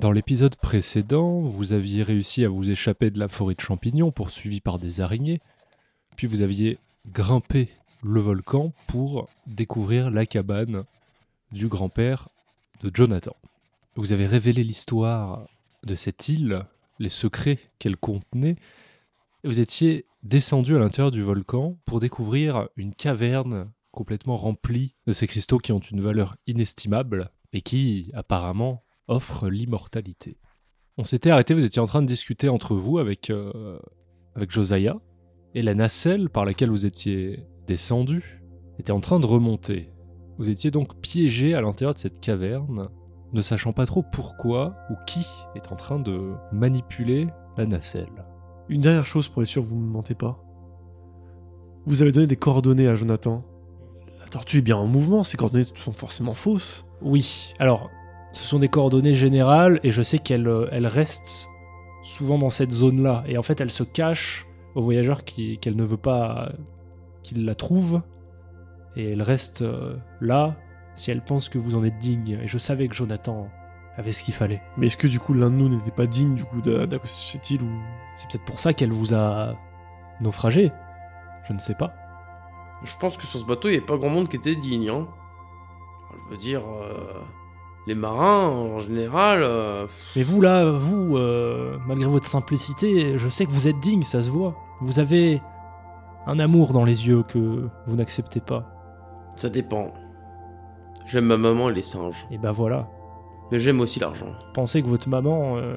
Dans l'épisode précédent, vous aviez réussi à vous échapper de la forêt de champignons poursuivi par des araignées, puis vous aviez grimpé le volcan pour découvrir la cabane du grand-père de Jonathan. Vous avez révélé l'histoire de cette île, les secrets qu'elle contenait, et vous étiez descendu à l'intérieur du volcan pour découvrir une caverne complètement remplie de ces cristaux qui ont une valeur inestimable et qui, apparemment, offrent l'immortalité. On s'était arrêté, vous étiez en train de discuter entre vous avec, euh, avec Josiah, et la nacelle par laquelle vous étiez descendu était en train de remonter. Vous étiez donc piégé à l'intérieur de cette caverne, ne sachant pas trop pourquoi ou qui est en train de manipuler la nacelle. Une dernière chose pour être sûr que vous ne me mentez pas. Vous avez donné des coordonnées à Jonathan. La tortue est bien en mouvement, ces coordonnées sont forcément fausses. Oui, alors, ce sont des coordonnées générales et je sais qu'elle euh, elle reste souvent dans cette zone-là. Et en fait, elle se cache aux voyageurs qui- qu'elle ne veut pas qu'ils la trouvent. Et elle reste euh, là si elle pense que vous en êtes digne. Et je savais que Jonathan avait ce qu'il fallait. Mais est-ce que du coup l'un de nous n'était pas digne du coup cette île ou... C'est peut-être pour ça qu'elle vous a naufragé. Je ne sais pas. Je pense que sur ce bateau, il n'y avait pas grand monde qui était digne. Hein. Je veux dire, euh, les marins, en général... euh, Mais vous là, vous, euh, malgré votre simplicité, je sais que vous êtes digne, ça se voit. Vous avez un amour dans les yeux que vous n'acceptez pas. ça dépend. J'aime ma maman et les singes. Et ben voilà. Mais j'aime aussi l'argent. Pensez que votre maman euh,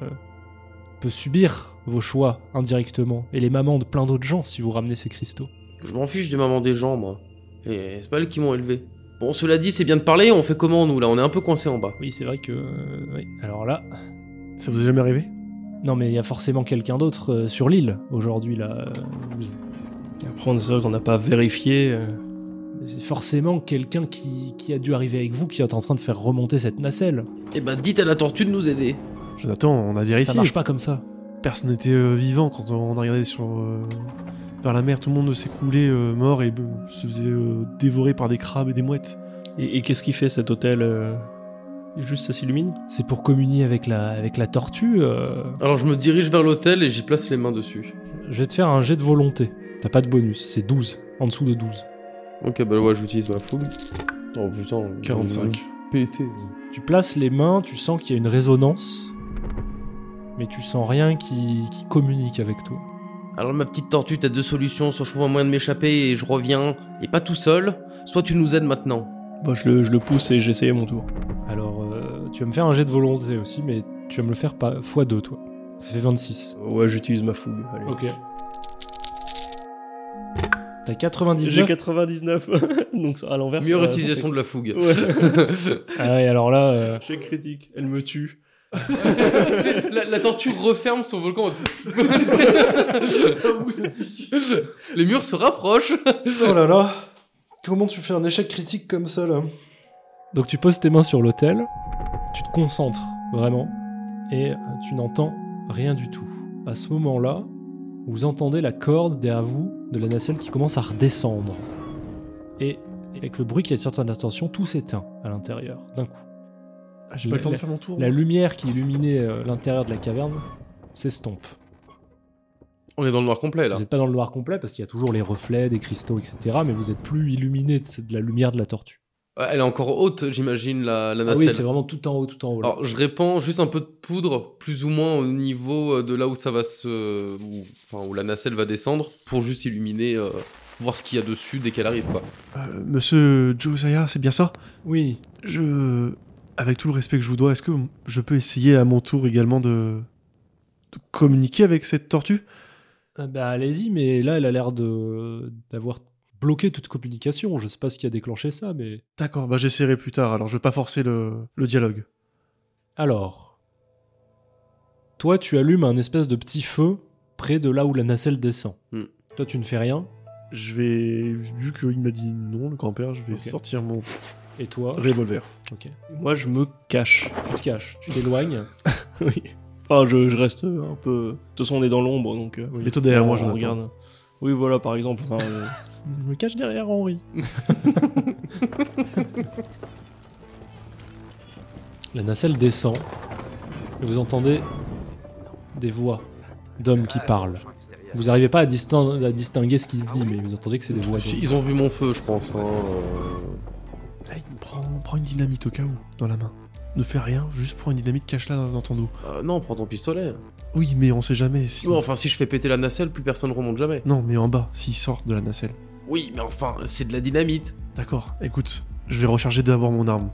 peut subir vos choix indirectement. Et les mamans de plein d'autres gens si vous ramenez ces cristaux. Je m'en fiche des mamans des gens, moi. Et c'est pas elles qui m'ont élevé. Bon, cela dit, c'est bien de parler, on fait comment, nous, là? On est un peu coincé en bas. Oui, c'est vrai que... euh, oui. Alors là... Ça vous est jamais arrivé? Non mais il y a forcément quelqu'un d'autre euh, sur l'île aujourd'hui là. Euh, Après, on- c'est vrai qu'on n'a pas vérifié. euh, C'est forcément quelqu'un qui, qui a dû arriver avec vous qui est en train de faire remonter cette nacelle. Eh ben, dites à la tortue de nous aider. Jonathan, on a vérifié. Ça marche pas comme ça. Personne n'était euh, vivant quand on a regardé sur euh, vers la mer. Tout le monde s'écroulait euh, mort et euh, se faisait euh, dévorer par des crabes et des mouettes. Et, et qu'est-ce qu'il fait cet hôtel euh, Juste ça s'illumine? C'est pour communier avec la, avec la tortue. euh, Alors, je me dirige vers l'hôtel et j'y place les mains dessus. Je vais te faire un jet de volonté. T'as pas de bonus, c'est 12. En dessous de 12. Ok, bah ouais, j'utilise ma fougue. Oh putain. 45. Pété. Tu places les mains, tu sens qu'il y a une résonance. Mais tu sens rien qui, qui communique avec toi. Alors, ma petite tortue, t'as deux solutions. Soit je trouve un moyen de m'échapper et je reviens, et pas tout seul. Soit tu nous aides maintenant. Bah, je, le, je le pousse et j'essaye à mon tour. Alors, euh, tu vas me faire un jet de volonté aussi, mais tu vas me le faire pas x2, toi. Ça fait 26. Ouais, j'utilise ma fougue. Allez. Ok. T'as J'ai 99 99, donc ça, à l'envers. Meilleure utilisation de la fougue. Ouais. Ah ouais, alors là... euh, J'ai critique, elle me tue. la, la tortue referme son volcan. Un moustique. Les murs se rapprochent. Oh là là Comment tu fais un échec critique comme ça là Donc tu poses tes mains sur l'autel, tu te concentres vraiment, et euh, tu n'entends rien du tout. À ce moment-là, vous entendez la corde derrière vous de la nacelle qui commence à redescendre. Et avec le bruit qui attire ton attention, tout s'éteint à l'intérieur, d'un coup. Ah, J'ai pas le temps de faire mon tour. La lumière qui illuminait euh, l'intérieur de la caverne s'estompe. On est dans le noir complet là. Vous n'êtes pas dans le noir complet parce qu'il y a toujours les reflets des cristaux, etc. Mais vous êtes plus illuminé de, de la lumière de la tortue. Ouais, Elle est encore haute, j'imagine, la, la Ah nacelle. oui, c'est vraiment tout en haut, tout en haut. là. Alors, je répands juste un peu de poudre, plus ou moins au niveau euh, de là où ça va se. Où, enfin, où la nacelle va descendre, pour juste illuminer, euh, voir ce qu'il y a dessus dès qu'elle arrive, quoi. Euh, monsieur Josiah, c'est bien ça? Oui, Je. Avec tout le respect que je vous dois, est-ce que je peux essayer à mon tour également de. de communiquer avec cette tortue? Ah bah allez-y, mais là, elle a l'air de d'avoir bloqué toute communication. Je sais pas ce qui a déclenché ça, mais... D'accord, bah j'essaierai plus tard, alors je vais pas forcer le, le dialogue. Alors... Toi, tu allumes un espèce de petit feu près de là où la nacelle descend. Hmm. Toi, tu ne fais rien. Je vais. Vu qu'il m'a dit non, le grand-père, je vais sortir mon Et toi, revolver. ok. Et moi, je me cache. Tu te caches, tu t'éloignes. oui. Enfin, je, je reste un peu. De toute façon, on est dans l'ombre, donc. euh, Et toi derrière moi, Jonathan. regarde. Oui, voilà, par exemple. Enfin, euh, Je me cache derrière Henri. la nacelle descend. Et vous entendez des voix d'hommes qui parlent. Vous n'arrivez pas à, distin- à distinguer ce qui se dit, mais vous entendez que c'est des voix. Ils ont vu mon feu, je pense. hein, euh. Là, il prend, prend une dynamite au cas où, dans la main. Ne fais rien, juste prends une dynamite, cache-la dans, dans ton dos. Euh, non, prends ton pistolet. Oui, mais on sait jamais. Si... Ouais, enfin, si je fais péter la nacelle, plus personne remonte jamais. Non, mais en bas, s'il sort de la nacelle. Oui, mais enfin, c'est de la dynamite. D'accord, écoute, je vais recharger d'abord mon arme.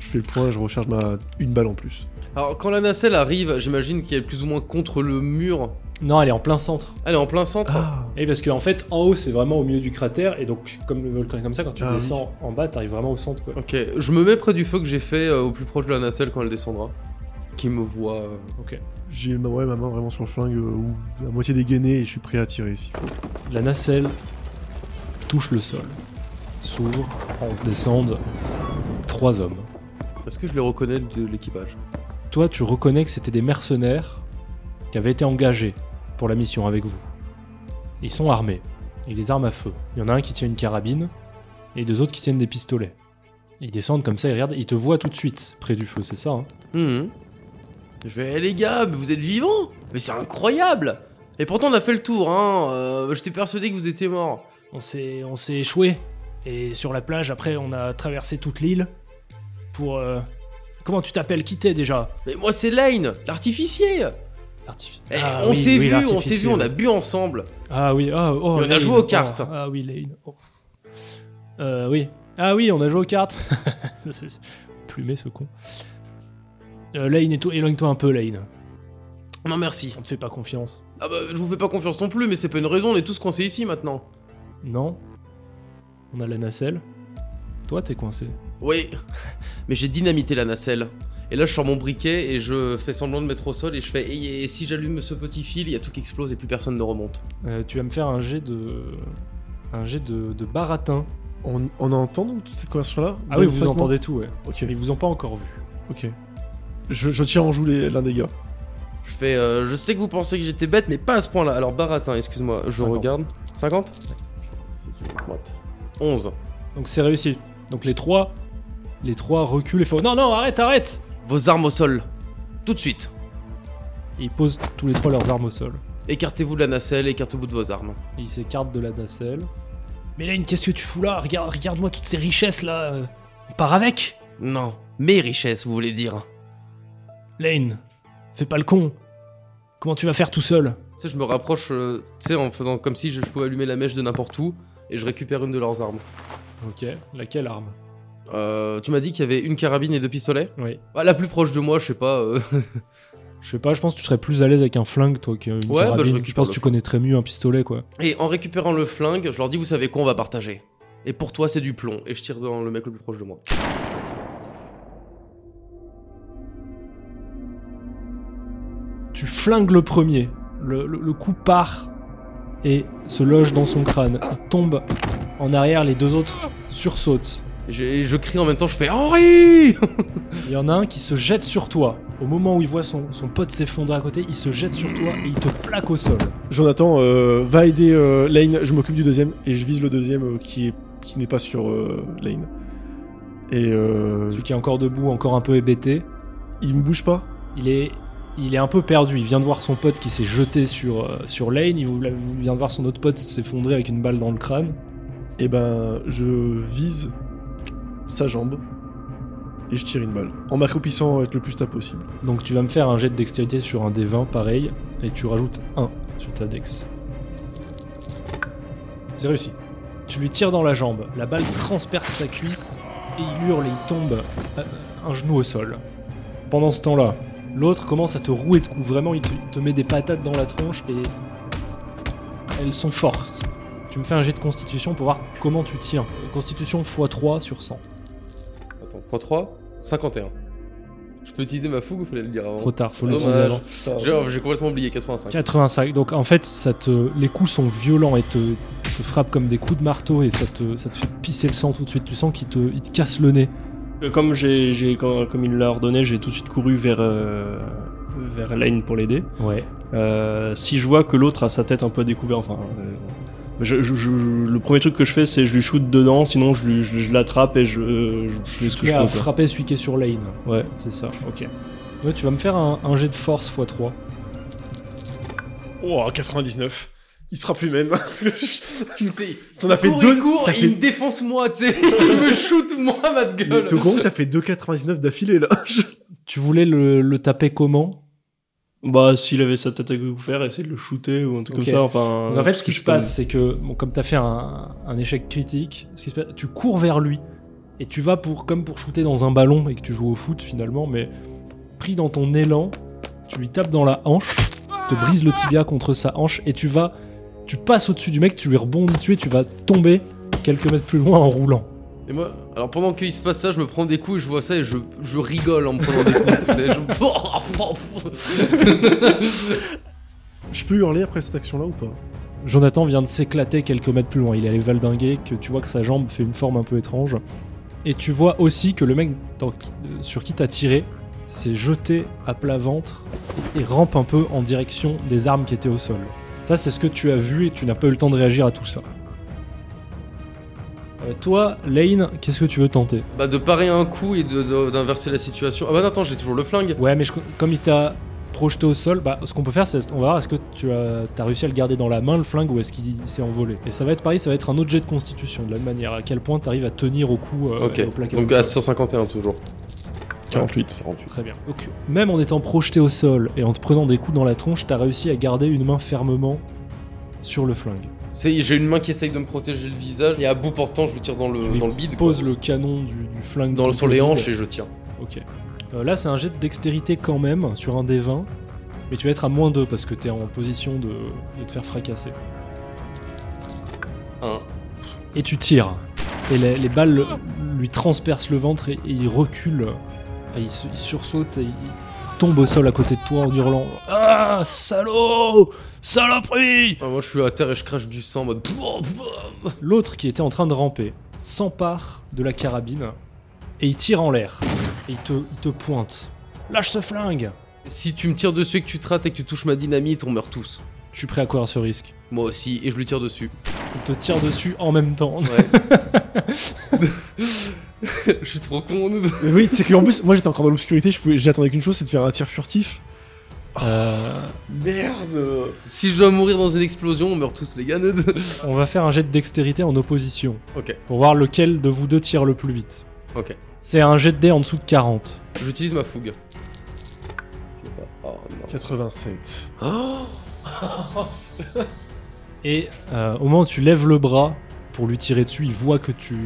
Je fais le point, je recharge ma une balle en plus. Alors, quand la nacelle arrive, j'imagine qu'elle est plus ou moins contre le mur. Non, elle est en plein centre. Elle est en plein centre. Ah Et parce qu'en fait, en haut, c'est vraiment au milieu du cratère, et donc, comme le volcan est comme ça, quand tu Ah oui. descends en bas, t'arrives vraiment au centre, quoi. Ok, je me mets près du feu que j'ai fait euh, au plus proche de la nacelle quand elle descendra. Qui me voit. euh. Ok. J'ai ma, ouais, ma main vraiment sur le flingue, euh, ou la moitié dégainée, et je suis prêt à tirer s'il faut. La nacelle touche le sol, s'ouvre, on se descendent trois hommes. Est-ce que je les reconnais de l'équipage? Toi, tu reconnais que c'était des mercenaires qui avaient été engagés pour la mission avec vous. Ils sont armés, et des armes à feu. Il y en a un qui tient une carabine, et deux autres qui tiennent des pistolets. Ils descendent comme ça, ils regardent, ils te voient tout de suite près du feu, c'est ça hein? Mhm. Je vais, Eh, les gars, mais vous êtes vivants Mais c'est incroyable Et pourtant, on a fait le tour, hein. euh, J'étais persuadé que vous étiez morts. On s'est, on s'est échoué. Et sur la plage, après, on a traversé toute l'île. Pour. euh, Comment tu t'appelles? Qui t'es déjà? Mais moi, c'est Lane, l'artificier. Eh, Ah On oui, s'est oui, vu, on s'est vu, on a bu ensemble. Ah oui, ah, oh, Et on a joué aux oh, cartes. Ah oui, Lane. Oh. Euh, oui. Ah oui, on a joué aux cartes. Plumé ce con. Euh, Lane, éloigne-toi un peu, Lane. Non, merci. On te fait pas confiance. Ah bah, je vous fais pas confiance non plus, mais c'est pas une raison, on est tous coincés ici maintenant. Non. On a la nacelle. Toi, t'es coincé. Oui, mais j'ai dynamité la nacelle. Et là, je sors mon briquet et je fais semblant de mettre au sol et je fais. Et, et si j'allume ce petit fil, il y a tout qui explose et plus personne ne remonte. Euh, tu vas me faire un jet de. Un jet de, de baratin. On, on entend donc toute cette conversation-là? Ah oui, vous entendez tout, ouais. Ok, Mais ils vous ont pas encore vu. ok. Je, je tire en joue les- l'un des gars. Je fais. euh, je sais que vous pensez que j'étais bête, mais pas à ce point-là. Alors, baratin, excuse-moi, je 50. regarde. 50 C'est une droite. 11. Donc c'est réussi. Donc les trois. Les trois reculent et font Non, non, arrête, arrête Vos armes au sol. Tout de suite. Et ils posent tous les trois leurs armes au sol. Écartez-vous de la nacelle, écartez-vous de vos armes. Et ils s'écartent de la nacelle. Mais Lane, qu'est-ce que tu fous là? Regarde, regarde-moi toutes ces richesses là. euh, On part avec? Non, mes richesses, vous voulez dire. Lane, fais pas le con. Comment tu vas faire tout seul? Tu sais, je me rapproche, euh, tu sais, en faisant comme si je, je pouvais allumer la mèche de n'importe où et je récupère une de leurs armes. Ok. Laquelle arme? Euh, tu m'as dit qu'il y avait une carabine et deux pistolets Oui. Ah, La plus proche de moi, je sais pas. euh, Je sais pas, je pense que tu serais plus à l'aise avec un flingue, toi, qu'une Ouais, bah, je carabine. je récupère pense le que tu connaîtrais mieux un pistolet, quoi. Et en récupérant le flingue, je leur dis, vous savez quoi, on va partager. Et pour toi, c'est du plomb. Et je tire dans le mec le plus proche de moi. Tu flingues le premier. Le, le- le coup part et se loge dans son crâne. Il tombe en arrière, les deux autres sursautent. Et je, je crie en même temps, je fais Henri Il y en a un qui se jette sur toi. Au moment où il voit son, son pote s'effondrer à côté, il se jette sur toi et il te plaque au sol. Jonathan euh, va aider euh, Lane, je m'occupe du deuxième, et je vise le deuxième euh, qui est qui n'est pas sur euh, Lane. Et euh, Celui qui est encore debout, encore un peu hébété, il me bouge pas il est, il est un peu perdu. Il vient de voir son pote qui s'est jeté sur, euh, sur Lane. Il vient de voir son autre pote s'effondrer avec une balle dans le crâne. Et ben, je vise sa jambe et je tire une balle. En m'accroupissant être le plus stable possible. Donc tu vas me faire un jet de dextérité sur un des 20 pareil, et tu rajoutes 1 sur ta dex. C'est réussi. Tu lui tires dans la jambe, la balle transperce sa cuisse, et il hurle et il tombe euh, un genou au sol. Pendant ce temps-là, l'autre commence à te rouer de coups, vraiment il te met des patates dans la tronche, et elles sont fortes. Tu me fais un jet de constitution pour voir comment tu tiens. Constitution x3 sur 100. Attends, x3, 51. Je peux utiliser ma fougue ou fallait le dire avant Trop tard, faut l'utiliser avant. J'ai j'ai complètement oublié, 85. 85. Donc en fait, ça te, les coups sont violents et te, te frappent comme des coups de marteau et ça te, ça te fait pisser le sang tout de suite. Tu sens qu'il te, il te casse le nez. Euh, Comme, j'ai, comme, comme il l'a ordonné, j'ai tout de suite couru vers, euh, vers Lane pour l'aider. Ouais. Euh, si je vois que l'autre a sa tête un peu découverte, enfin, euh, je, je- je- le premier truc que je fais, c'est je lui shoot dedans, sinon je, lui- je, je l'attrape et je, je, je fais ce que je peux. frapper celui qui est sur Lane. Ouais. C'est ça. Ok. Ouais, tu vas me faire un, un jet de force x3. Oh, 99. Il sera plus même. T'en as fait deux. il court, fait- il me défonce moi, tu sais. il me shoot moi, ma gueule. T'es au courant que t'as fait 2,99 d'affilée là Tu voulais le, le taper comment? Bah, s'il avait sa tête à faire, essayer de le shooter ou un truc comme ça. Enfin, Donc en fait, ce qui se passe, c'est que bon, comme tu as fait un, un échec critique, ce qui se passe, tu cours vers lui et tu vas pour comme pour shooter dans un ballon et que tu joues au foot finalement, mais pris dans ton élan, tu lui tapes dans la hanche, te brises le tibia contre sa hanche et tu vas, tu passes au-dessus du mec, tu lui rebondis dessus et tu vas tomber quelques mètres plus loin en roulant. Et moi, alors pendant qu'il se passe ça, je me prends des coups et je vois ça et je, je rigole en me prenant des coups, tu sais. Je... Je peux hurler après cette action là ou pas? Jonathan vient de s'éclater quelques mètres plus loin. Il est allé valdinguer, que tu vois que sa jambe fait une forme un peu étrange. Et tu vois aussi que le mec euh, sur qui t'as tiré s'est jeté à plat ventre et, et rampe un peu en direction des armes qui étaient au sol. Ça, c'est ce que tu as vu et tu n'as pas eu le temps de réagir à tout ça. Euh, toi, Lane, qu'est-ce que tu veux tenter bah de parer un coup et d'inverser la situation. Ah bah non, attends, j'ai toujours le flingue. Ouais, mais je- comme il t'a projeté au sol, bah, ce qu'on peut faire, c'est on va voir est-ce que tu as, as réussi à le garder dans la main le flingue ou est-ce qu'il s'est envolé? Et ça va être pareil, ça va être un autre jet de constitution de la même manière. À quel point tu arrives à tenir au coup euh, Ok, et au plaqué donc à sol. 151 toujours. 48. 48. Très bien. Donc même en étant projeté au sol et en te prenant des coups dans la tronche, t'as réussi à garder une main fermement sur le flingue. J'ai une main qui essaye de me protéger le visage et à bout portant, je lui tire dans le, Tu dans le bide. Pose quoi. le canon du, du flingue Dans, sur le les hanches et je tire. Ok. Euh, là, c'est un jet de dextérité quand même sur un des 20. Mais tu vas être à moins 2 parce que t'es en position de, de te faire fracasser. 1. Et tu tires. Et les, les balles le- lui transpercent le ventre et, et il recule. Enfin, il, il sursaute et il tombe au sol à côté de toi en hurlant Ah, salaud Saloperie Ah, moi je suis à terre et je crache du sang en mode. L'autre qui était en train de ramper s'empare de la carabine et il tire en l'air. Et il te, il te pointe. Lâche ce flingue Si tu me tires dessus et que tu te rates et que tu touches ma dynamite, on meurt tous. Je suis prêt à courir ce risque. Moi aussi, et je lui tire dessus. Il te tire dessus en même temps. Ouais. je suis trop con. Mais oui, c'est qu'en plus, moi j'étais encore dans l'obscurité, je pouvais- j'attendais qu'une chose, c'est de faire un tir furtif. Euh, Merde si je dois mourir dans une explosion, on meurt tous, les gars. on va faire un jet de dextérité en opposition ok, pour voir lequel de vous deux tire le plus vite. ok. C'est un jet de dés en dessous de 40. J'utilise ma fougue. Je. Oh non. 87. Et euh, au moment où tu lèves le bras pour lui tirer dessus, il voit que tu.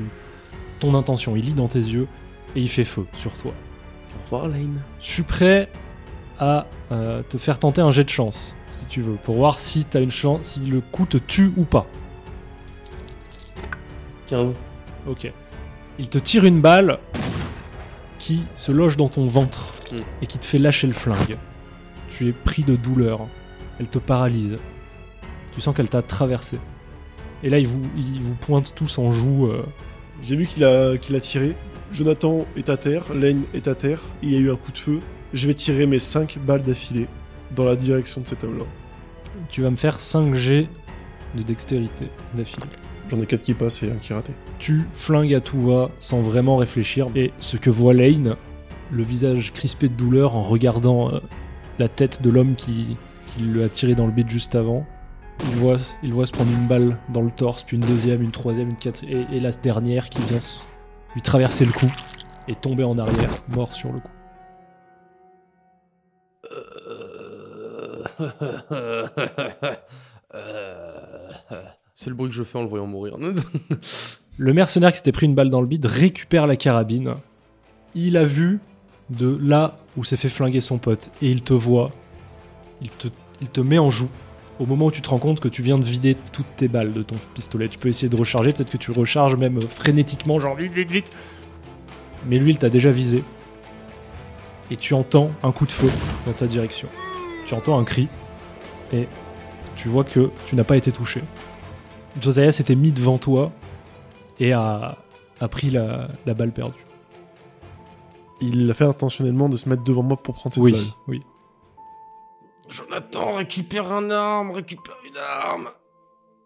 Ton intention, il lit dans tes yeux et il fait feu sur toi. Au revoir, Lane. Je suis prêt à euh, te faire tenter un jet de chance, si tu veux, pour voir si t'as une chance, si le coup te tue ou pas. 15. Ok. Il te tire une balle qui se loge dans ton ventre Mm. et qui te fait lâcher le flingue. Tu es pris de douleur. Elle te paralyse. Tu sens qu'elle t'a traversé. Et là, il vous, il vous pointe tous en joue. euh, J'ai vu qu'il a, qu'il a tiré. Jonathan est à terre, Lane est à terre, il y a eu un coup de feu. Je vais tirer mes 5 balles d'affilée dans la direction de cet homme-là. Tu vas me faire 5 G de dextérité d'affilée. J'en ai 4 qui passent et un qui est raté. Tu flingues à tout va sans vraiment réfléchir. Et ce que voit Lane, le visage crispé de douleur en regardant euh, la tête de l'homme qui, qui lui a tiré dans le bide juste avant, il voit, il voit se prendre une balle dans le torse, puis une deuxième, une troisième, une quatrième, et, et la dernière qui vient lui traverser le cou et tomber en arrière, mort sur le coup. C'est le bruit que je fais en le voyant mourir. Le mercenaire qui s'était pris une balle dans le bide récupère la carabine. Il a vu de là où s'est fait flinguer son pote et il te voit. Il te, il te met en joue. Au moment où tu te rends compte que tu viens de vider toutes tes balles de ton pistolet, tu peux essayer de recharger, peut-être que tu recharges même euh, frénétiquement, genre vite, vite, vite. Mais lui, il t'a déjà visé. Et tu entends un coup de feu dans ta direction. Tu entends un cri. Et tu vois que tu n'as pas été touché. Josiah s'était mis devant toi et a, a pris la, la balle perdue. Il a fait intentionnellement de se mettre devant moi pour prendre cette Oui, balle. oui. Jonathan, récupère un arme, récupère une arme.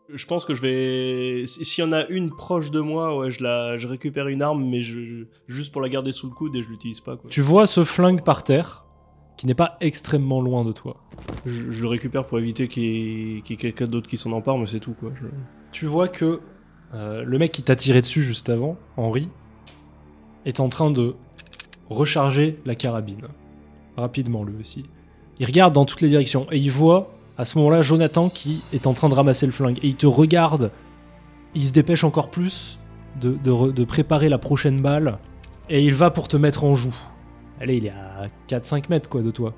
Je pense que je vais. si- S'il y en a une proche de moi, ouais, je la, je récupère une arme, mais je, juste pour la garder sous le coude et je l'utilise pas. Quoi. Tu vois ce flingue par terre qui n'est pas extrêmement loin de toi. Je, je le récupère pour éviter qu'il y ait, qu'il y ait quelqu'un d'autre qui s'en empare, mais c'est tout quoi. Je- Tu vois que euh, le mec qui t'a tiré dessus juste avant, Henri, est en train de recharger la carabine. Rapidement, lui aussi. Il regarde dans toutes les directions et il voit à ce moment-là Jonathan qui est en train de ramasser le flingue. Et il te regarde. Il se dépêche encore plus de, de re- de préparer la prochaine balle. Et il va pour te mettre en joue. Allez, il est à 4-5 mètres quoi de toi.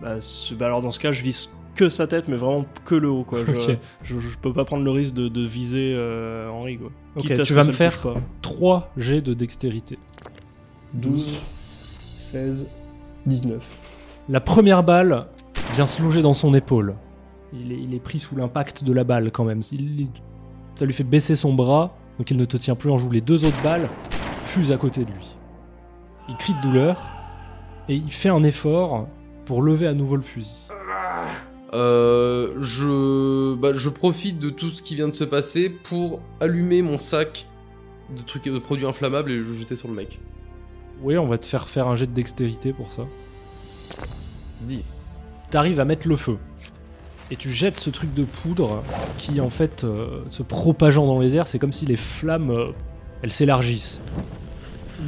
Bah, bah alors dans ce cas, je vise que sa tête, mais vraiment que le haut quoi. Je, Ok. je, je peux pas prendre le risque de, de viser euh, Henri quoi. Ok, tu vas me faire touche pas. 3 jets de dextérité. 12, 16, 19. La première balle vient se loger dans son épaule. Il est, il est pris sous l'impact de la balle quand même. Il- ça lui fait baisser son bras, donc il ne te tient plus en joue. Les deux autres balles fusent à côté de lui. Il crie de douleur et il fait un effort pour lever à nouveau le fusil. Euh, je, bah, je profite de tout ce qui vient de se passer pour allumer mon sac de trucs de produits inflammables et le jeter sur le mec. Oui, on va te faire faire un jet de dextérité pour ça. 10. T'arrives à mettre le feu. Et tu jettes ce truc de poudre qui, en fait, euh, se propageant dans les airs, c'est comme si les flammes, euh, elles s'élargissent.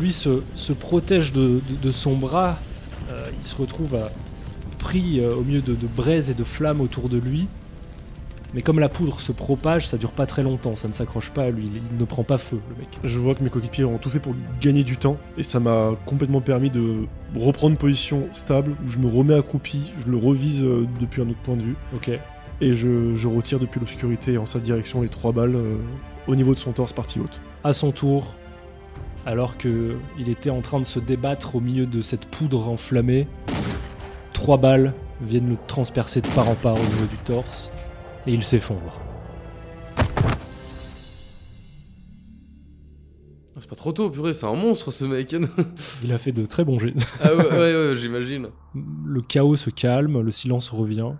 Lui se, protège de, son bras. euh, il se retrouve pris au milieu de, de braises et de flammes autour de lui. Mais comme la poudre se propage, ça dure pas très longtemps, ça ne s'accroche pas à lui, il, ne prend pas feu, le mec. Je vois que mes coéquipiers ont tout fait pour gagner du temps et ça m'a complètement permis de reprendre position stable où je me remets accroupi, je le revise euh, depuis un autre point de vue Ok. et je, je retire depuis l'obscurité en sa direction les trois balles euh, au niveau de son torse partie haute. à son tour, alors que il était en train de se débattre au milieu de cette poudre enflammée, trois balles viennent le transpercer de part en part au niveau du torse et il s'effondre. Ah, C'est pas trop tôt, purée, c'est un monstre ce mec. Il a fait de très bons jets. ah ouais, ouais, ouais, j'imagine. Le chaos se calme, le silence revient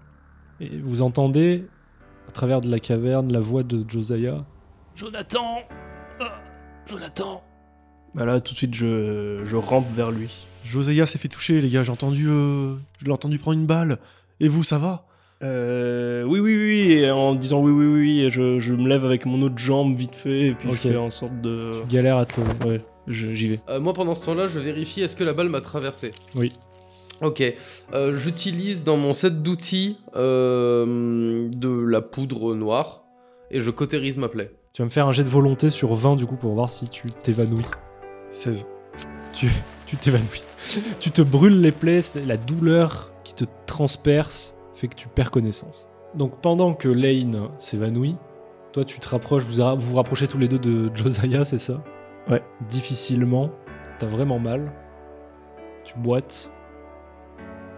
et vous entendez à travers de la caverne la voix de Josiah. Jonathan, Ah, Jonathan. Bah là, tout de suite, je, je rampe vers lui. Josiah s'est fait toucher les gars, j'ai entendu, euh, je l'ai entendu prendre une balle. Et vous, ça va? Euh, oui, oui, oui, et en disant oui, oui, oui, je, je me lève avec mon autre jambe vite fait, et puis Ok. je fais en sorte de. Galère à te lever. Ouais, je- j'y vais. Euh, moi, pendant ce temps-là, je vérifie est-ce que la balle m'a traversé? Oui. Ok. Euh, J'utilise dans mon set d'outils euh, de la poudre noire et je cautérise ma plaie. Tu vas me faire un jet de volonté sur 20 du coup pour voir si tu t'évanouis. 16. tu tu t'évanouis. tu te brûles les plaies, c'est la douleur qui te transperce fait que tu perds connaissance. Donc pendant que Lane s'évanouit, toi tu te rapproches, vous vous rapprochez tous les deux de Josiah, c'est ça? Ouais. Difficilement, t'as vraiment mal. Tu boites.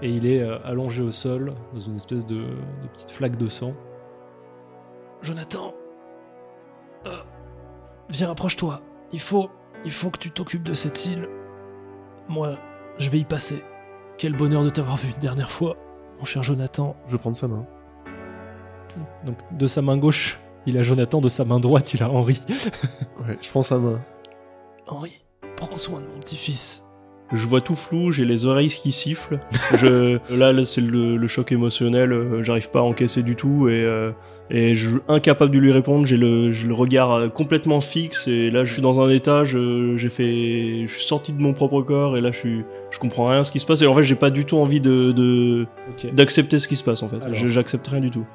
Et il est euh, allongé au sol, dans une espèce de, de petite flaque de sang. Jonathan, euh, viens, approche-toi. Il faut, il faut que tu t'occupes de cette île. Moi, je vais y passer. Quel bonheur de t'avoir vu une dernière fois, mon cher Jonathan. Je vais prendre sa main. Donc, de sa main gauche, il a Jonathan, de sa main droite, il a Henri. Ouais, je prends sa main. Henri, prends soin de mon petit-fils. Je vois tout flou, j'ai les oreilles qui sifflent. je, là, là, c'est le, le choc émotionnel, euh, j'arrive pas à encaisser du tout et, euh, et je incapable de lui répondre. J'ai le, le regard euh, complètement fixe et là, je suis dans un état, je, j'ai fait, je suis sorti de mon propre corps et là, je suis, je comprends rien à ce qui se passe et en fait, j'ai pas du tout envie de, d'accepter ce qui se passe en fait. J'accepte rien du tout.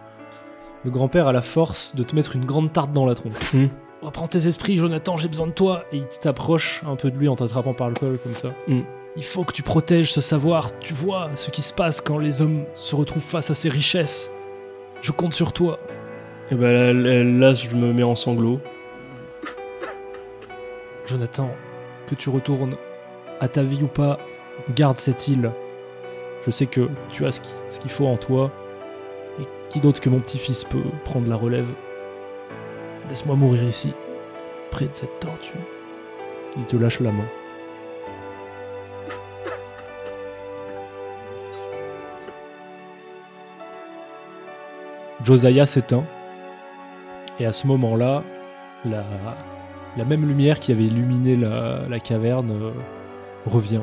Le grand-père a la force de te mettre une grande tarte dans la tronche. Hmm. Reprends tes esprits, Jonathan, j'ai besoin de toi. Et il t'approche un peu de lui en t'attrapant par le col, comme ça. Hmm. Il faut que tu protèges ce savoir. Tu vois ce qui se passe quand les hommes se retrouvent face à ces richesses. Je compte sur toi. Et ben là, là, là, je me mets en sanglots. Jonathan, que tu retournes à ta vie ou pas, garde cette île. Je sais que tu as ce qu'il faut en toi. Et qui d'autre que mon petit-fils peut prendre la relève? Laisse-moi mourir ici, près de cette tortue. Il te lâche la main. Josiah s'éteint. Et à ce moment-là, la, même lumière qui avait illuminé la, la caverne euh, revient.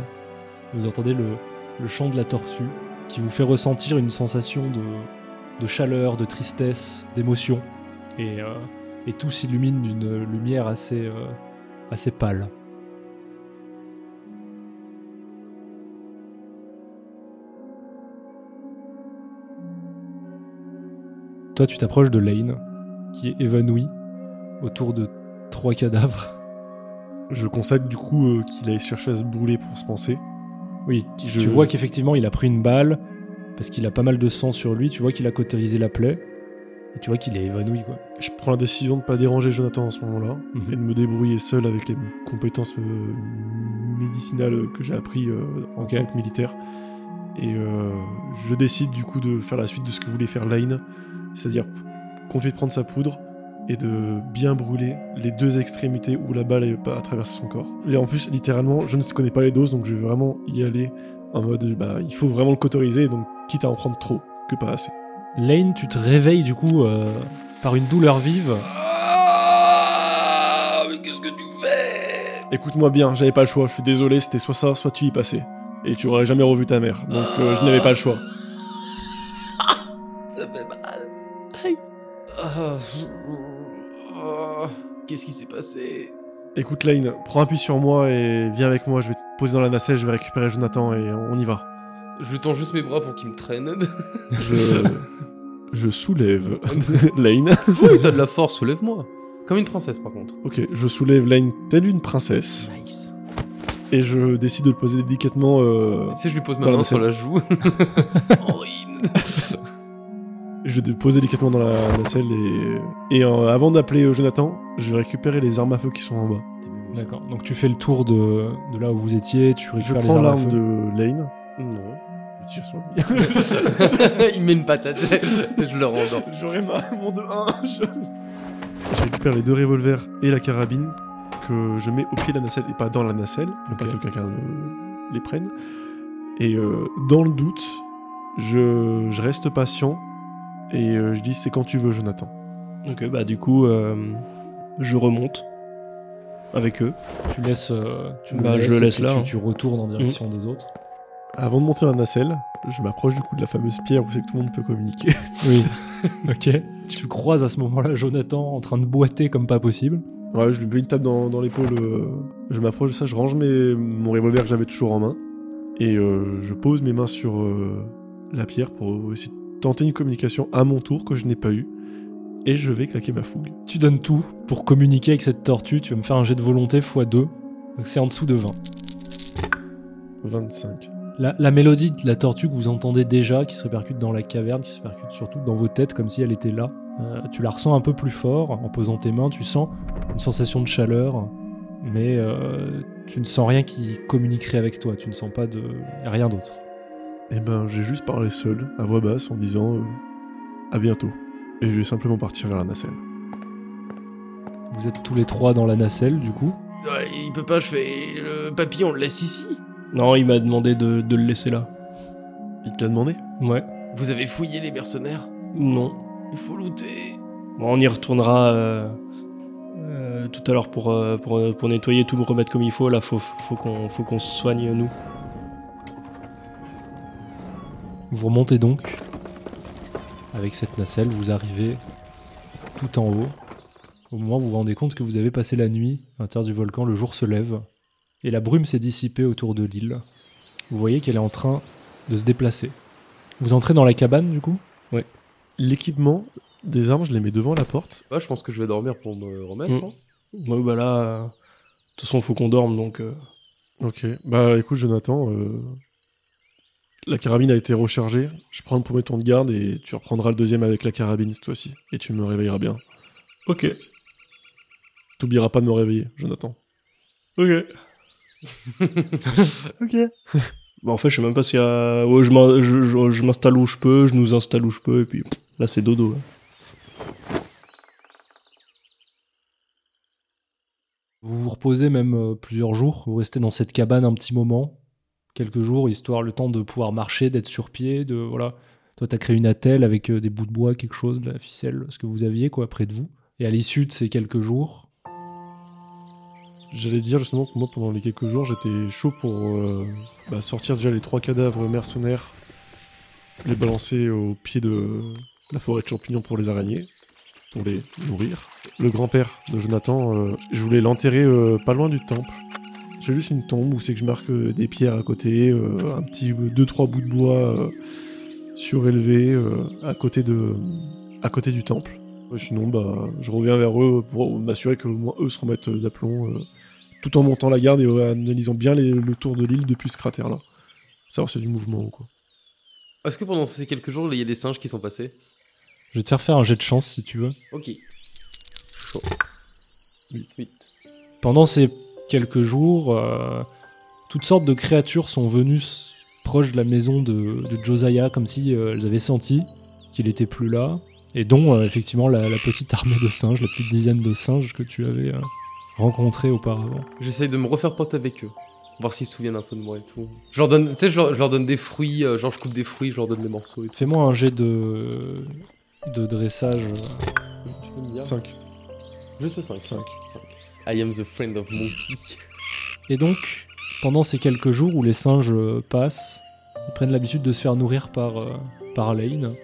Vous entendez le, le chant de la tortue, qui vous fait ressentir une sensation de, de chaleur, de tristesse, d'émotion. Et, euh, et tout s'illumine d'une lumière assez, euh, assez pâle. Toi, tu t'approches de Lane, qui est évanoui autour de trois cadavres. Je constate du coup euh, qu'il a cherché à se brûler pour se penser. Oui, Je- tu vois qu'effectivement, il a pris une balle, parce qu'il a pas mal de sang sur lui, tu vois qu'il a cautérisé la plaie, et tu vois qu'il est évanoui, quoi. Je prends la décision de ne pas déranger Jonathan en ce moment-là Mhm. et de me débrouiller seul avec les compétences euh, médicinales que j'ai appris euh, en Ok. tant que militaire. Et euh, je décide du coup de faire la suite de ce que voulait faire Lane, c'est-à-dire continuer de prendre sa poudre et de bien brûler les deux extrémités où la balle a traversé son corps. Et en plus, littéralement, je ne connais pas les doses, donc je vais vraiment y aller en mode, bah, il faut vraiment le cautoriser, donc quitte à en prendre trop que pas assez. Lane, tu te réveilles du coup euh, par une douleur vive. Ah, mais qu'est-ce que tu fais? Écoute-moi bien, j'avais pas le choix, je suis désolé, c'était soit ça, soit tu y passais. Et tu aurais jamais revu ta mère, donc euh, je n'avais pas le choix. Ça fait mal. Ah, ah, Qu'est-ce qui s'est passé? Écoute Lane, prends appui sur moi et viens avec moi, je vais te poser dans la nacelle, je vais récupérer Jonathan et on y va. Je lui tends juste mes bras pour qu'il me traîne. Je... je soulève Lane. oui, t'as de la force, soulève-moi. Comme une princesse par contre. Ok, je soulève Lane telle une princesse Nice. et je décide de le poser délicatement. euh, Tu sais, je lui pose ma main sur la joue. Je vais le poser délicatement dans la nacelle et, et euh, avant d'appeler euh, Jonathan, je vais récupérer les armes à feu qui sont en bas. D'accord. Donc tu fais le tour de, de là où vous étiez, tu Je récupères les prends armes à l'arme feu. de Lane. Non. Tire sur lui. Il met une patate. je le rendors. J'aurai ma, mon 2-1. Je... je récupère les deux revolvers et la carabine que je mets au pied de la nacelle et pas dans la nacelle, pour Ok. pas que quelqu'un le- les prenne. Et euh, dans le doute, je, je reste patient et euh, je dis c'est quand tu veux, Jonathan. Ok, bah du coup, euh, je remonte avec eux. Tu laisses, euh, tu Bah, le je le et laisse puis là, Tu, hein. tu retournes en direction des autres. Avant de monter la nacelle, je m'approche du coup de la fameuse pierre où c'est que tout le monde peut communiquer. Oui. ok. Tu croises à ce moment-là Jonathan en train de boiter comme pas possible. Ouais, je lui mets une tape dans, dans l'épaule. euh, je m'approche de ça, je range mes, mon revolver que j'avais toujours en main. Et euh, je pose mes mains sur euh, la pierre pour essayer de tenter une communication à mon tour que je n'ai pas eu. Et je vais claquer ma fougue. Tu donnes tout pour communiquer avec cette tortue. Tu vas me faire un jet de volonté x2. Donc c'est en dessous de 20. 25. La, la mélodie de la tortue que vous entendez déjà, qui se répercute dans la caverne, qui se répercute surtout dans vos têtes, comme si elle était là, euh, tu la ressens un peu plus fort en posant tes mains. Tu sens une sensation de chaleur, mais euh, tu ne sens rien qui communiquerait avec toi. Tu ne sens pas de rien d'autre. Et ben, j'ai juste parlé seul, à voix basse, en disant euh, à bientôt. Et je vais simplement partir vers la nacelle. Vous êtes tous les trois dans la nacelle, du coup? Ouais, il peut pas, je fais. Le papillon, on le laisse ici. Non, il m'a demandé de, de le laisser là. Il te l'a demandé Ouais. Vous avez fouillé les mercenaires? Non. Il faut looter. Bon, on y retournera euh, euh, tout à l'heure pour, euh, pour, pour nettoyer tout, remettre comme il faut. Là, faut, faut qu'on faut qu'on se soigne nous. Vous remontez donc. Avec cette nacelle, vous arrivez tout en haut. Au moment où vous vous rendez compte que vous avez passé la nuit à l'intérieur du volcan, le jour se lève et la brume s'est dissipée autour de l'île. Vous voyez qu'elle est en train de se déplacer. Vous entrez dans la cabane du coup? L'équipement des armes, je les mets devant la porte. Ouais, je pense que je vais dormir pour me remettre. Mm. hein. Ouais, bah là, euh, de toute façon, faut qu'on dorme donc. euh, Ok. Bah écoute, Jonathan, euh, la carabine a été rechargée. Je prends le premier tour de garde et tu reprendras le deuxième avec la carabine cette fois-ci. Et tu me réveilleras bien. Ok. T'oublieras pas de me réveiller, Jonathan. Ok. ok. Bah, en fait, je sais même pas s'il y a. Ouais, je m'in- je- je- je m'installe où je peux, je nous installe où je peux, et puis là, c'est dodo. Vous vous reposez même euh, plusieurs jours. Vous restez dans cette cabane un petit moment, quelques jours, histoire le temps de pouvoir marcher, d'être sur pied, de voilà. Toi, t'as créé une attelle avec euh, des bouts de bois, quelque chose, de la ficelle, ce que vous aviez quoi près de vous. Et à l'issue de ces quelques jours, J'allais dire justement que moi, pendant les quelques jours, j'étais chaud pour euh, bah, sortir déjà les trois cadavres mercenaires, les balancer au pied de la forêt de champignons pour les araignées, pour les nourrir. Le grand-père de Jonathan, euh, je voulais l'enterrer euh, pas loin du temple. J'ai juste une tombe où c'est que je marque des pierres à côté, un petit deux trois bouts de bois surélevés à côté de à côté du temple. Sinon, bah, je reviens vers eux pour m'assurer que au moins eux se remettent d'aplomb, tout en montant la garde et en analysant bien les- le tour de l'île depuis ce cratère-là. Savoir s'il y a du mouvement ou quoi. Est-ce que pendant ces quelques jours, il y a des singes qui sont passés? Je vais te faire faire un jet de chance si tu veux. Ok. Chaud. 8. 8. Pendant ces quelques jours, euh, toutes sortes de créatures sont venues proches de la maison de, de Josiah, comme si euh, elles avaient senti qu'il était plus là, et dont euh, effectivement la, la petite armée de singes, la petite dizaine de singes que tu avais euh, rencontrés auparavant. J'essaye de me refaire pote avec eux. Voir s'ils se souviennent un peu de moi et tout. Je leur donne, tu sais, je leur, je leur donne des fruits, euh, genre je coupe des fruits, je leur donne des morceaux et tout. Fais-moi un jet de, de dressage. euh, Tu peux me dire 5. Juste 5. 5. 5. I am the friend of monkey. Et donc, pendant ces quelques jours où les singes euh, passent, ils prennent l'habitude de se faire nourrir par, euh, par Lane,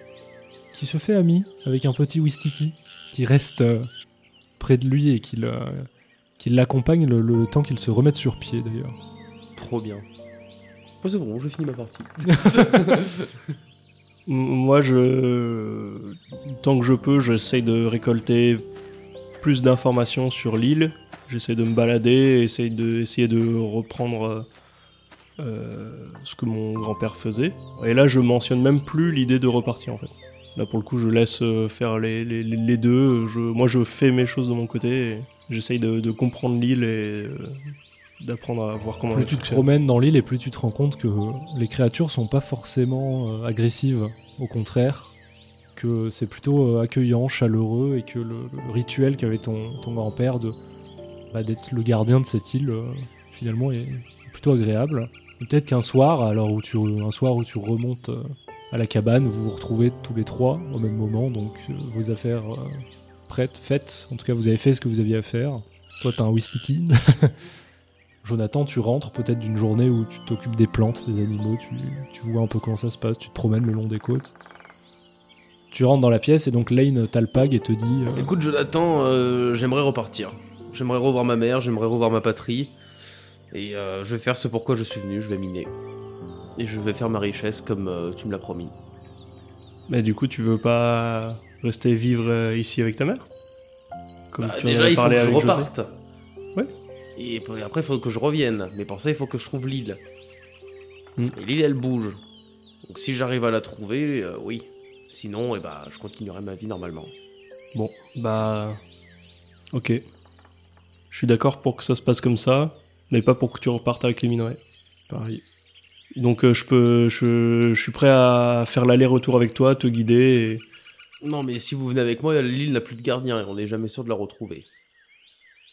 qui se fait ami avec un petit Wistiti, qui reste euh, près de lui et qui le- qui l'accompagne le, le temps qu'il se remette sur pied d'ailleurs. Trop bien. C'est bon, je finis ma partie. Moi, je, tant que je peux, j'essaye de récolter plus d'informations sur l'île. J'essaie de me balader, essayer de, essayer de reprendre euh, euh, ce que mon grand-père faisait. Et là, je mentionne même plus l'idée de repartir en fait. Là, pour le coup, je laisse euh, faire les, les- les- les deux. Je, moi, je fais mes choses de mon côté. et J'essaye de, de comprendre l'île et euh, d'apprendre à voir comment Plus tu te promènes dans l'île et plus tu te rends compte que les créatures sont pas forcément euh, agressives, au contraire, que c'est plutôt euh, accueillant, chaleureux et que le, le rituel qu'avait ton, ton grand-père de bah, d'être le gardien de cette île euh, finalement est plutôt agréable. Peut-être qu'un soir, alors où tu un soir où tu remontes euh, à la cabane, vous vous retrouvez tous les trois au même moment, donc euh, vos affaires prêtes, faites. En tout cas, vous avez fait ce que vous aviez à faire. Toi, t'as un whisky Jonathan, tu rentres peut-être d'une journée où tu t'occupes des plantes, des animaux, tu, tu vois un peu comment ça se passe, tu te promènes le long des côtes. Tu rentres dans la pièce et donc Lane t'alpague et te dit euh, Écoute Jonathan, euh, j'aimerais repartir. J'aimerais revoir ma mère, j'aimerais revoir ma patrie. Et euh, je vais faire ce pourquoi je suis venu, je vais miner. Et je vais faire ma richesse comme euh, tu me l'as promis. Mais du coup, tu veux pas rester vivre euh, ici avec ta mère? Comme Bah, tu en déjà, avais il faut parlé que je avec José reparte. Ouais. Et après, il faut que je revienne. Mais pour ça, il faut que je trouve l'île. Hmm. Et l'île, elle bouge. Donc si j'arrive à la trouver, euh, oui. Sinon, eh bah, je continuerai ma vie normalement. Bon, bah. Ok. Je suis d'accord pour que ça se passe comme ça, mais pas pour que tu repartes avec les minerais. Pareil. Donc euh, je peux. Je, je suis prêt à faire l'aller-retour avec toi, te guider. Et... Non, mais si vous venez avec moi, l'île n'a plus de gardien et on n'est jamais sûr de la retrouver.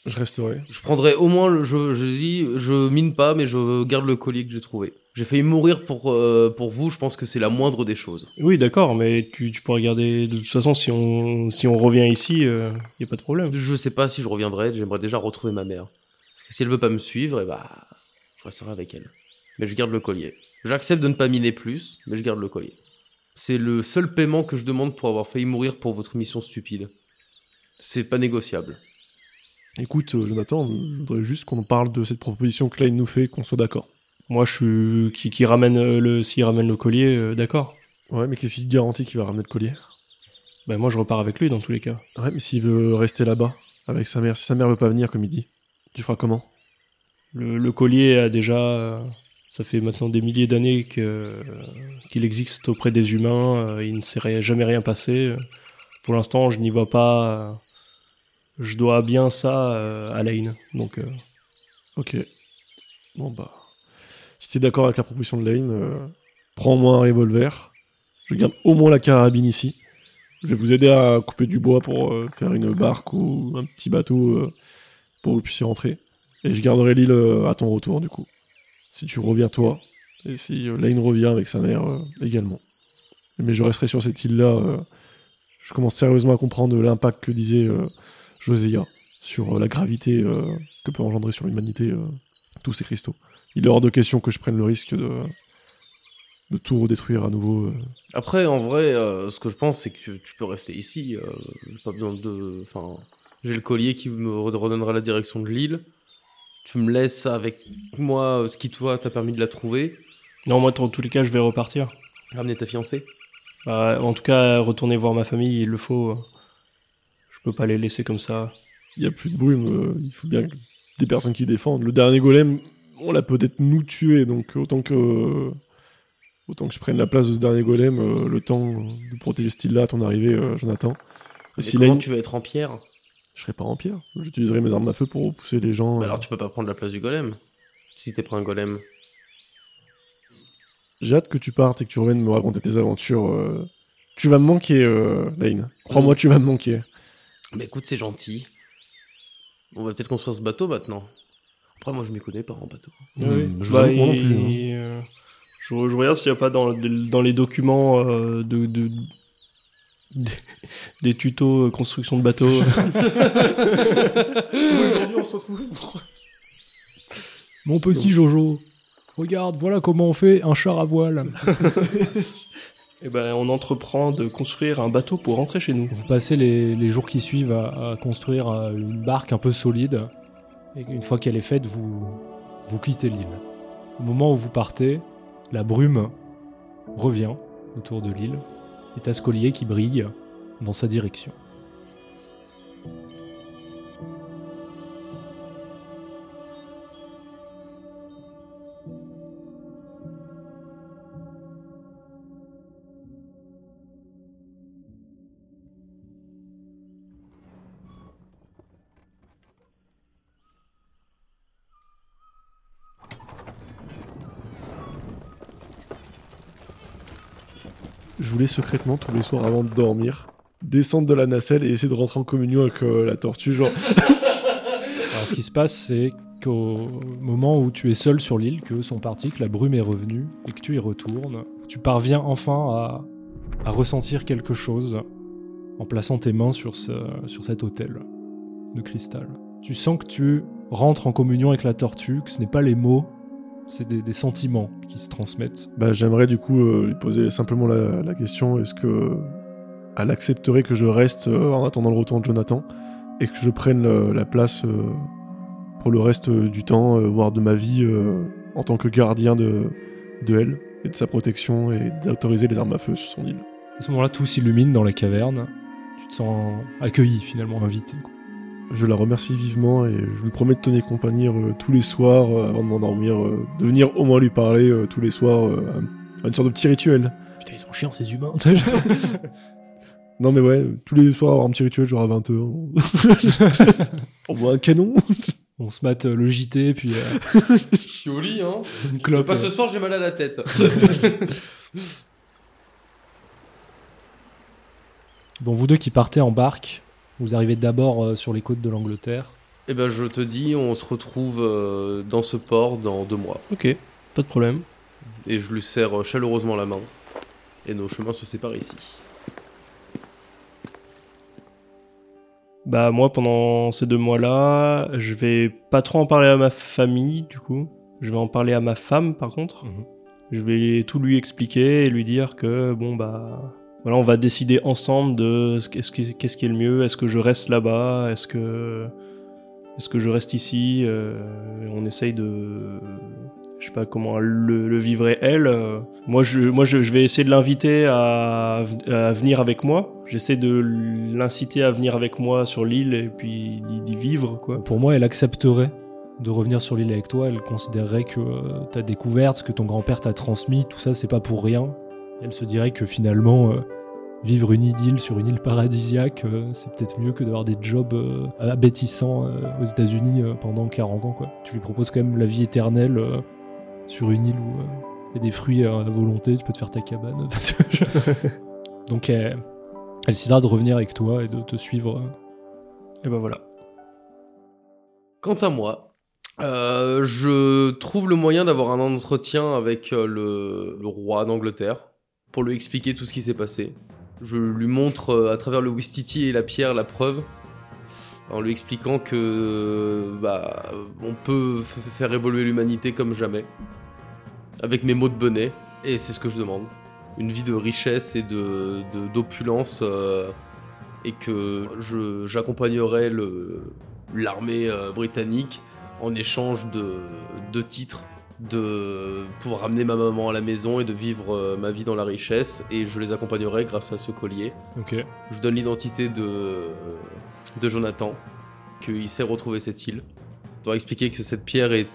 Je resterai. Je prendrai au moins le. Je, je dis, je mine pas, mais je garde le collier que j'ai trouvé. J'ai failli mourir pour, euh, pour vous, je pense que c'est la moindre des choses. Oui, d'accord, mais tu, tu pourrais garder. De toute façon, si on, si on revient ici, il y a pas de problème. Je sais pas si je reviendrai, j'aimerais déjà retrouver ma mère. Parce que si elle veut pas me suivre, eh bah, je resterai avec elle. Mais je garde le collier. J'accepte de ne pas miner plus, mais je garde le collier. C'est le seul paiement que je demande pour avoir failli mourir pour votre mission stupide. C'est pas négociable. Écoute, euh, Jonathan, je voudrais juste qu'on parle de cette proposition que Lane nous fait, qu'on soit d'accord. Moi, je suis. Qui, qui ramène euh, le. S'il ramène le collier, euh, d'accord. Ouais, mais qu'est-ce qui te garantit qu'il va ramener le collier? Ben moi, je repars avec lui dans tous les cas. Ouais, mais s'il veut rester là-bas, avec sa mère, si sa mère veut pas venir, comme il dit, tu feras comment? Le, le collier a déjà. Euh, Ça fait maintenant des milliers d'années qu'il existe auprès des humains. euh, Il ne s'est jamais rien passé. Pour l'instant, je n'y vois pas. euh, Je dois bien ça euh, à Lane. Donc, euh, Ok. Bon bah. Si t'es d'accord avec la proposition de Lane, euh, prends-moi un revolver. Je garde au moins la carabine ici. Je vais vous aider à couper du bois pour euh, faire une barque ou un petit bateau euh, pour que vous puissiez rentrer. Et je garderai l'île euh, à ton retour du coup. Si tu reviens toi, et si euh, Lane revient avec sa mère euh, également. Mais je resterai sur cette île-là. euh, je commence sérieusement à comprendre l'impact que disait Josiah. sur la gravité que peut engendrer sur l'humanité tous ces cristaux. Il est hors de question que je prenne le risque de, tout redétruire à nouveau. Après, en vrai, ce que je pense, c'est que tu, peux rester ici. j'ai pas besoin de. Enfin, j'ai le collier qui me redonnera la direction de l'île. Tu me laisses avec moi euh, ce qui, toi, t'a permis de la trouver. Non, moi, dans tous les cas, je vais repartir. Ramener ta fiancée. Bah, en tout cas, retourner voir ma famille, il le faut. Je peux pas les laisser comme ça. Il y a plus de brume, il faut bien que des personnes qui défendent. Le dernier golem, on l'a peut-être nous tué, donc autant que autant que je prenne la place de ce dernier golem, euh, le temps de protéger ce style-là à ton arrivée, euh, Jonathan. Et Mais si comment tu vas être en pierre? Je serai pas en pierre. J'utiliserai mes armes à feu pour repousser les gens. Bah euh. Alors tu peux pas prendre la place du golem. Si t'es pas un golem. J'ai hâte que tu partes et que tu reviennes me raconter tes aventures. euh. Tu vas me manquer, euh, Lane. Crois-moi, tu vas me manquer. Mais écoute, c'est gentil. On va peut-être construire ce bateau maintenant. Après, moi, je m'y connais pas en bateau. Hmm, Oui. je vous Bah, moi non plus, hein. euh, je, je regarde s'il n'y a pas dans, dans les documents euh, de, de- des, des tutos euh, construction de bateaux. Aujourd'hui, on se retrouve. Mon petit Jojo, regarde, voilà comment on fait un char à voile. Et ben, on entreprend de construire un bateau pour rentrer chez nous. Vous passez les, les jours qui suivent à, à construire euh, une barque un peu solide. Et une fois qu'elle est faite, vous, vous quittez l'île. Au moment où vous partez, la brume revient autour de l'île. Et t'as ce collier qui brille dans sa direction. Je voulais secrètement, tous les soirs avant de dormir, descendre de la nacelle et essayer de rentrer en communion avec euh, la tortue. Genre, ce qui se passe, c'est qu'au moment où tu es seul sur l'île, que sont partis, que la brume est revenue et que tu y retournes, tu parviens enfin à, ressentir quelque chose en plaçant tes mains sur cet autel de cristal. Tu sens que tu rentres en communion avec la tortue, que ce n'est pas les mots, c'est des, des sentiments qui se transmettent. bah, j'aimerais du coup euh, lui poser simplement la, la question est-ce que elle accepterait que je reste euh, en attendant le retour de Jonathan et que je prenne la place euh, pour le reste du temps, voire de ma vie, en tant que gardien de, de elle et de sa protection et d'autoriser les armes à feu sur son île. À ce moment-là, tout s'illumine dans la caverne. Tu te sens accueilli, finalement, invité. quoi. Je la remercie vivement et je lui promets de tenir compagnie euh, tous les soirs euh, avant de m'endormir, euh, de venir au moins lui parler euh, tous les soirs, euh, à une sorte de petit rituel. Putain, ils sont chiants ces humains. Non mais ouais, tous les soirs avoir un petit rituel genre à 20h. On voit un canon. On se mate euh, le JT, puis euh, Je suis au lit, hein. une clope. Pas euh, ce soir, j'ai mal à la tête. Bon, vous deux qui partez en barque, vous arrivez d'abord euh, sur les côtes de l'Angleterre. Eh ben, je te dis, on se retrouve euh, dans ce port dans deux mois. Ok, pas de problème. Et je lui serre euh, chaleureusement la main. Et nos chemins se séparent ici. Bah moi pendant ces deux mois-là, je vais pas trop en parler à ma famille du coup. Je vais en parler à ma femme par contre. Mhm. Je vais tout lui expliquer et lui dire que bon bah voilà on va décider ensemble de ce qu'est-ce qui, qui est le mieux. Est-ce que je reste là-bas? Est-ce que est-ce que je reste ici? Euh, On essaye de je sais pas comment le, le vivrait elle. Moi, je, moi, je, je vais essayer de l'inviter à, à venir avec moi. J'essaie de l'inciter à venir avec moi sur l'île et puis d'y d'y vivre, quoi. Pour moi, elle accepterait de revenir sur l'île avec toi. Elle considérerait que euh, ta découverte, ce que ton grand-père t'a transmis, tout ça, c'est pas pour rien. Elle se dirait que finalement, euh, vivre une idylle sur une île paradisiaque, euh, c'est peut-être mieux que d'avoir des jobs euh, abétissants euh, aux États-Unis euh, pendant 40 ans. Quoi. Tu lui proposes quand même la vie éternelle euh, sur une île où euh, il y a des fruits à volonté, tu peux te faire ta cabane. Donc, elle, elle décidera de revenir avec toi et de te suivre. euh, Et ben voilà. Quant à moi, euh, je trouve le moyen d'avoir un entretien avec le, le roi d'Angleterre pour lui expliquer tout ce qui s'est passé. Je lui montre euh, à travers le Wistiti et la pierre la preuve en lui expliquant que bah, on peut faire évoluer l'humanité comme jamais, avec mes mots de bonnet, et c'est ce que je demande. Une vie de richesse et de d'opulence, euh, et que j'accompagnerai l'armée euh, britannique en échange de titres, de pouvoir ramener ma maman à la maison et de vivre euh, ma vie dans la richesse, et je les accompagnerai grâce à ce collier. Ok. Je donne l'identité de, de Jonathan, qu'il sait retrouver cette île. Je dois expliquer que cette pierre est,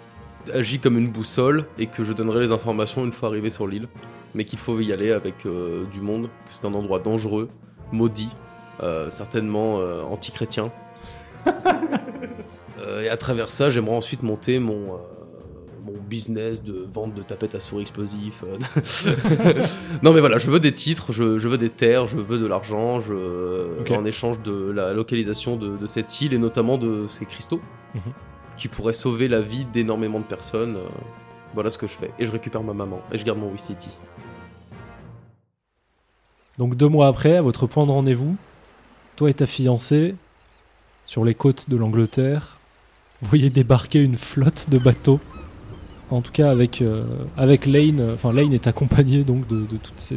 agit comme une boussole et que je donnerai les informations une fois arrivé sur l'île. Mais qu'il faut y aller avec euh, du monde, que c'est un endroit dangereux, maudit, euh, certainement anti-chrétien. Et à travers ça, j'aimerais ensuite monter mon, mon business de vente de tapettes à souris explosifs. euh. non mais voilà, je veux des titres, je, je veux des terres, je veux de l'argent, je, en échange de la localisation de, de cette île et notamment de ces cristaux Mhm. qui pourraient sauver la vie d'énormément de personnes. euh. Voilà ce que je fais. Et je récupère ma maman et je garde mon Wistiti. Donc deux mois après, à votre point de rendez-vous, toi et ta fiancée, sur les côtes de l'Angleterre, voyez débarquer une flotte de bateaux. En tout cas avec, euh, avec Lane, euh, enfin Lane est accompagné donc de, de toutes ces,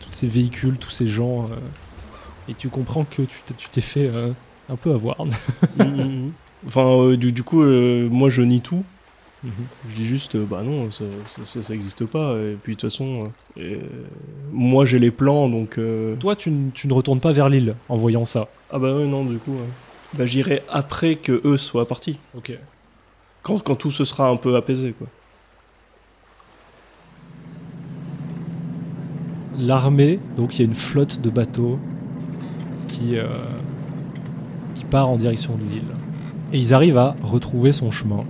toutes- ces véhicules, tous ces gens. euh, et tu comprends que tu t'es- fait euh, un peu avoir. Enfin, du, du coup, moi je nie tout. Je dis juste, bah non, ça, ça, ça- ça existe pas. Et puis de toute façon, moi j'ai les plans, donc. Toi, tu, ne- tu ne retournes pas vers l'île en voyant ça. Ah bah ouais, non, du coup, ouais. bah j'irai après que eux soient partis. Ok. Quand, tout se sera un peu apaisé, quoi. l'armée, donc il y a une flotte de bateaux qui, euh, qui part en direction de l'île. Et ils arrivent à retrouver son chemin.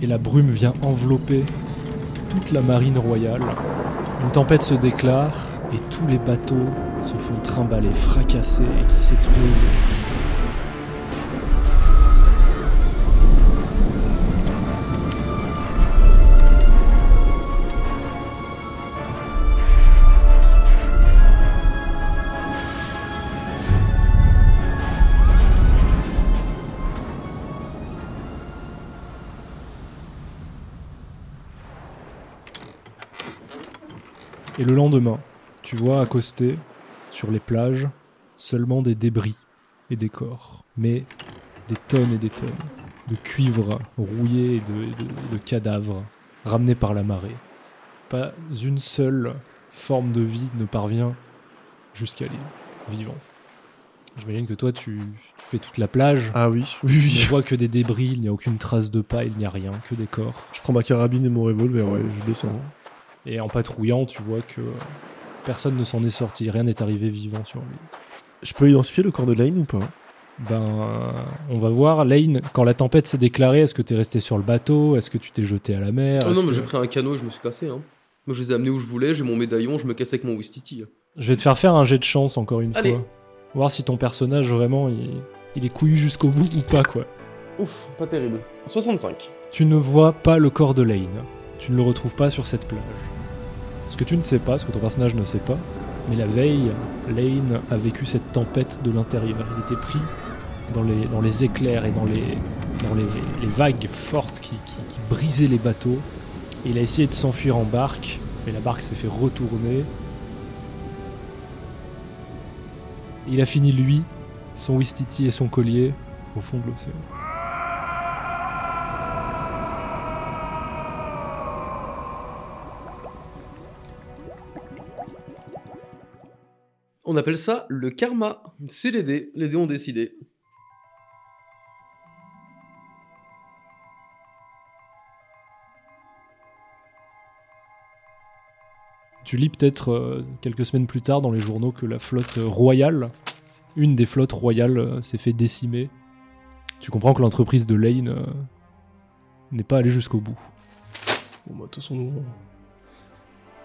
Et la brume vient envelopper toute la marine royale. Une tempête se déclare et tous les bateaux se font trimballer, fracasser et qui s'explosent. Et le lendemain, tu vois accoster sur les plages seulement des débris et des corps, mais des tonnes et des tonnes de cuivre rouillé et de, cadavres ramenés par la marée. Pas une seule forme de vie ne parvient jusqu'à l'île vivante. J'imagine que toi, tu, tu fais toute la plage. Ah oui, oui, Tu oui. ne vois que des débris, il n'y a aucune trace de pas, il n'y a rien, que des corps. Je prends ma carabine et mon revolver, ouais, je descends. Et en patrouillant, tu vois que personne ne s'en est sorti, rien n'est arrivé vivant sur lui. Je peux identifier le corps de Lane ou pas? Ben, on va voir. Lane, quand la tempête s'est déclarée, est-ce que tu es resté sur le bateau? Est-ce que tu t'es jeté à la mer? Oh Est-ce non, mais j'ai pris un canot et je me suis cassé. Hein. Moi, je les ai amenés où je voulais, j'ai mon médaillon, je me casse avec mon Wistiti. Je vais te faire faire un jet de chance encore une Allez. fois. Voir si ton personnage vraiment il, il est couillu jusqu'au bout ou pas quoi. Ouf, pas terrible. 65. Tu ne vois pas le corps de Lane. Tu ne le retrouves pas sur cette plage. Ce que tu ne sais pas, ce que ton personnage ne sait pas, mais la veille, Lane a vécu cette tempête de l'intérieur. Il était pris dans les, éclairs et dans les, vagues fortes qui, brisaient les bateaux. Il a essayé de s'enfuir en barque, mais la barque s'est fait retourner. Il a fini, lui, son Wistiti et son collier au fond de l'océan. On appelle ça le karma. C'est les dés. Les dés ont décidé. Tu lis peut-être euh, quelques semaines plus tard dans les journaux que la flotte euh, royale, une des flottes royales, euh, s'est fait décimer. Tu comprends que l'entreprise de Lane euh, n'est pas allée jusqu'au bout. Bon, bah, de toute façon, nous,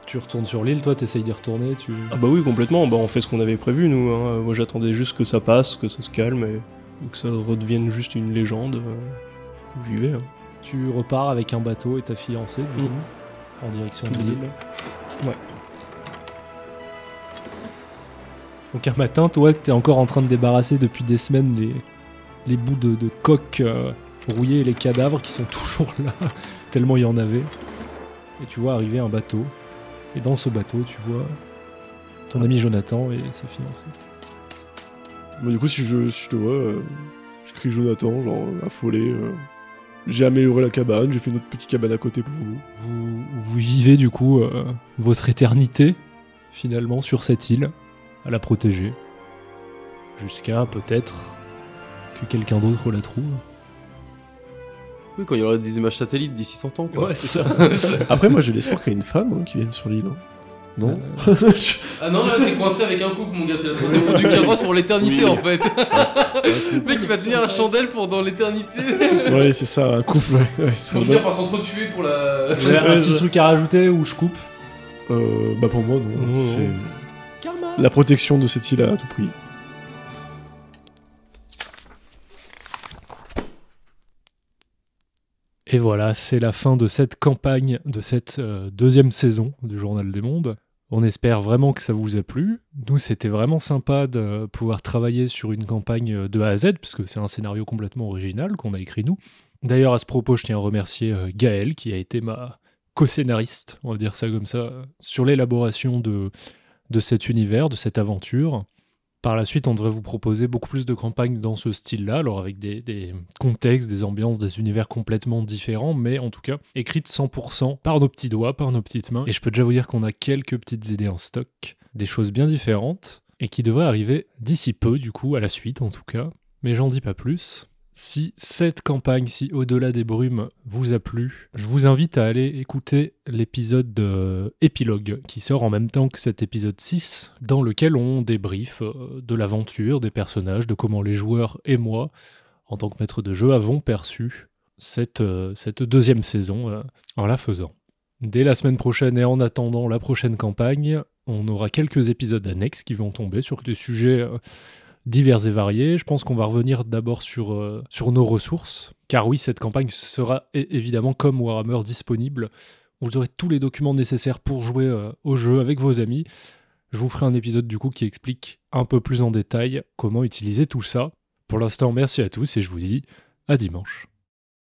Tu retournes sur l'île, toi, t'essayes d'y retourner, tu... Ah bah oui, complètement. Bah on fait ce qu'on avait prévu, nous. hein. Moi, j'attendais juste que ça passe, que ça se calme et que ça redevienne juste une légende. euh, J'y vais. hein. tu repars avec un bateau et ta fiancée, du Mm. coup, en direction de l'île. Ouais. Donc un matin, toi, tu es encore en train de débarrasser depuis des semaines les, les bouts de, de coque euh, rouillés et les cadavres qui sont toujours là, tellement il y en avait. Et tu vois arriver un bateau. Et dans ce bateau, tu vois ton ami Jonathan et sa fiancée. Bon, du coup, si je, si je te vois, euh, je crie Jonathan, genre affolé. euh. J'ai amélioré la cabane, j'ai fait une autre petite cabane à côté pour vous. Vous, vous vivez du coup euh, votre éternité, finalement, sur cette île, à la protéger. Jusqu'à peut-être que quelqu'un d'autre la trouve. Oui, quand il y aura des images satellites d'ici 100 ans, quoi. c'est ça. Après, moi, j'ai l'espoir qu'il y ait une femme hein, qui vienne sur l'île. hein. Non? Ah non, là, t'es coincé avec un couple, mon gars, t'es la troisième roue du carrosse pour l'éternité, Oui. en fait. Le mec, il va tenir la chandelle pour dans l'éternité. Ouais, c'est ça, un couple. Ouais, ouais, Ils c'est vont vrai. finir par s'entretuer pour la... Vous avez un petit truc à rajouter ou je coupe? Euh, bah, pour moi, non. Non, c'est la protection de cette île à tout prix. Et voilà, c'est la fin de cette campagne, de cette euh, deuxième saison du Journal des Mondes. On espère vraiment que ça vous a plu. Nous, c'était vraiment sympa de pouvoir travailler sur une campagne de A à Z, puisque c'est un scénario complètement original qu'on a écrit nous. D'ailleurs, à ce propos, je tiens à remercier euh, Gaël, qui a été ma co-scénariste, on va dire ça comme ça, sur l'élaboration de cet univers, de cette aventure. Par la suite, on devrait vous proposer beaucoup plus de campagnes dans ce style-là, alors avec des, contextes, des ambiances, des univers complètement différents, mais en tout cas écrites 100% par nos petits doigts, par nos petites mains. Et je peux déjà vous dire qu'on a quelques petites idées en stock, des choses bien différentes, et qui devraient arriver d'ici peu, du coup, à la suite en tout cas. Mais j'en dis pas plus. Si cette campagne, si Au-delà des brumes vous a plu, je vous invite à aller écouter l'épisode de épilogue qui sort en même temps que cet épisode 6, dans lequel on débriefe euh, de l'aventure, des personnages, de comment les joueurs et moi, en tant que maître de jeu, avons perçu cette, euh, deuxième saison euh, en la faisant. Dès la semaine prochaine et en attendant la prochaine campagne, on aura quelques épisodes annexes qui vont tomber sur des sujets divers et variés. Je pense qu'on va revenir d'abord sur, euh, nos ressources, car oui, cette campagne sera évidemment comme Warhammer disponible. Vous aurez tous les documents nécessaires pour jouer euh, au jeu avec vos amis. Je vous ferai un épisode du coup qui explique un peu plus en détail comment utiliser tout ça. Pour l'instant, merci à tous et je vous dis à dimanche.